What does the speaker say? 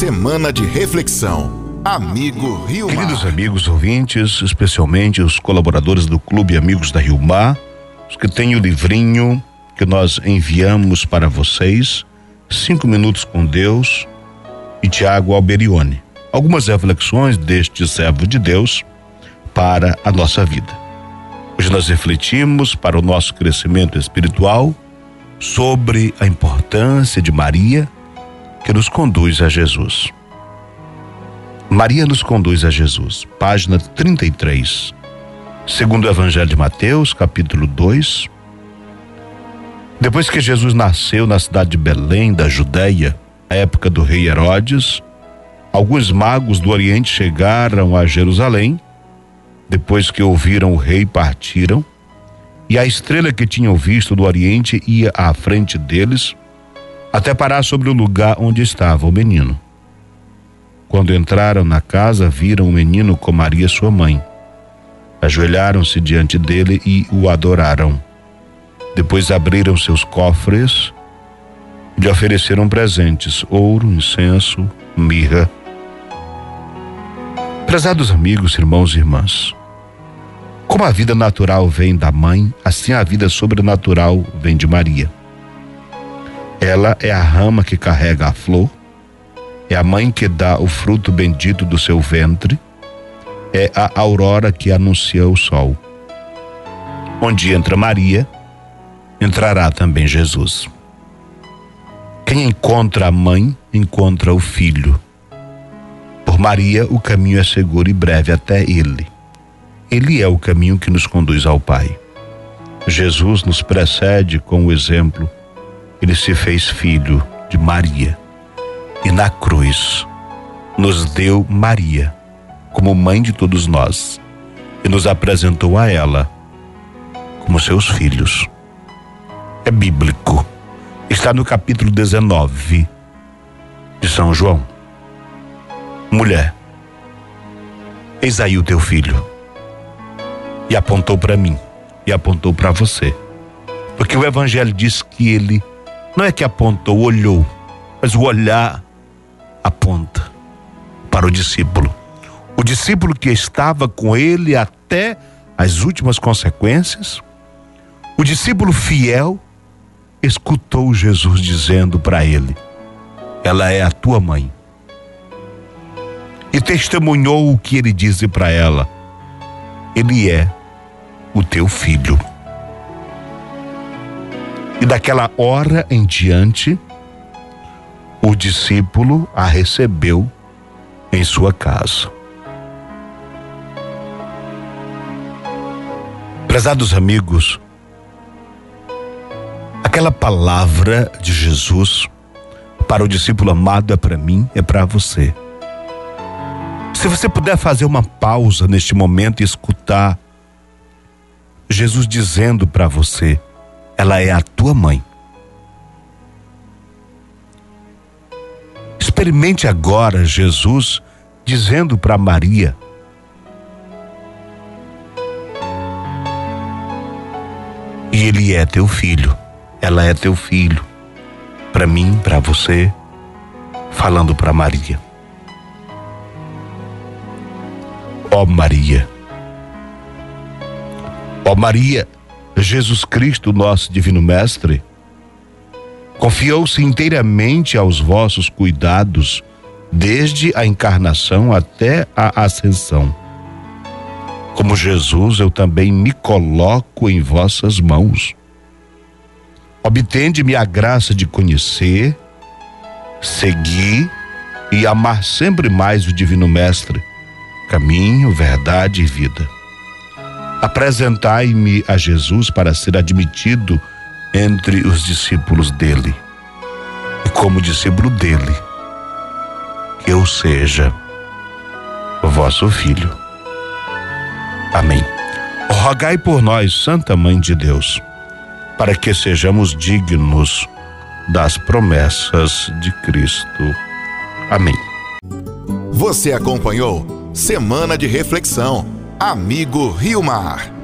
Semana de reflexão. Amigo Rio Mar. Queridos amigos ouvintes, especialmente os colaboradores do Clube Amigos da Rio Mar, os que têm o livrinho que nós enviamos para vocês, Cinco Minutos com Deus e Tiago Alberione. Algumas reflexões deste servo de Deus para a nossa vida. Hoje nós refletimos para o nosso crescimento espiritual sobre a importância de Maria que nos conduz a Jesus. Maria nos conduz a Jesus. Página 33. Segundo o Evangelho de Mateus, capítulo 2. Depois que Jesus nasceu na cidade de Belém, da Judéia, à época do rei Herodes, alguns magos do Oriente chegaram a Jerusalém. Depois que ouviram o rei, partiram. E a estrela que tinham visto do Oriente ia à frente deles, até parar sobre o lugar onde estava o menino. Quando entraram na casa, viram o menino com Maria, sua mãe. Ajoelharam-se diante dele e o adoraram. Depois abriram seus cofres e lhe ofereceram presentes: ouro, incenso, mirra. Prezados amigos, irmãos e irmãs, como a vida natural vem da mãe, assim a vida sobrenatural vem de Maria. Ela é a rama que carrega a flor, é a mãe que dá o fruto bendito do seu ventre, é a aurora que anuncia o sol. Onde entra Maria, entrará também Jesus. Quem encontra a mãe, encontra o filho. Por Maria, o caminho é seguro e breve até ele. Ele é o caminho que nos conduz ao Pai. Jesus nos precede com o exemplo ele se fez filho de Maria e na cruz nos deu Maria como mãe de todos nós e nos apresentou a ela como seus filhos. É bíblico. Está no capítulo 19 de São João. Mulher, eis aí o teu filho. E apontou para mim e apontou para você. Porque o evangelho diz que ele não é que apontou, olhou, mas o olhar aponta para o discípulo. O discípulo que estava com ele até as últimas consequências, o discípulo fiel escutou Jesus dizendo para ele: Ela é a tua mãe. E testemunhou o que ele disse para ela: Ele é o teu filho. Daquela hora em diante, o discípulo a recebeu em sua casa. Prezados amigos, aquela palavra de Jesus para o discípulo amado é para mim, é para você. Se você puder fazer uma pausa neste momento e escutar Jesus dizendo para você: ela é a tua mãe. Experimente agora Jesus dizendo para Maria: E ele é teu filho, ela é teu filho. Para mim, para você, falando para Maria. Ó oh Maria. Ó oh Maria, Jesus Cristo, nosso Divino Mestre, confiou-se inteiramente aos vossos cuidados, desde a encarnação até a ascensão. Como Jesus, eu também me coloco em vossas mãos. Obtende-me a graça de conhecer, seguir e amar sempre mais o Divino Mestre, caminho, verdade e vida Apresentai-me a Jesus para ser admitido entre os discípulos dele. E como discípulo dele, que eu seja vosso filho. Amém. Rogai por nós, Santa Mãe de Deus, para que sejamos dignos das promessas de Cristo. Amém. Você acompanhou Semana de Reflexão Amigo Rio Mar.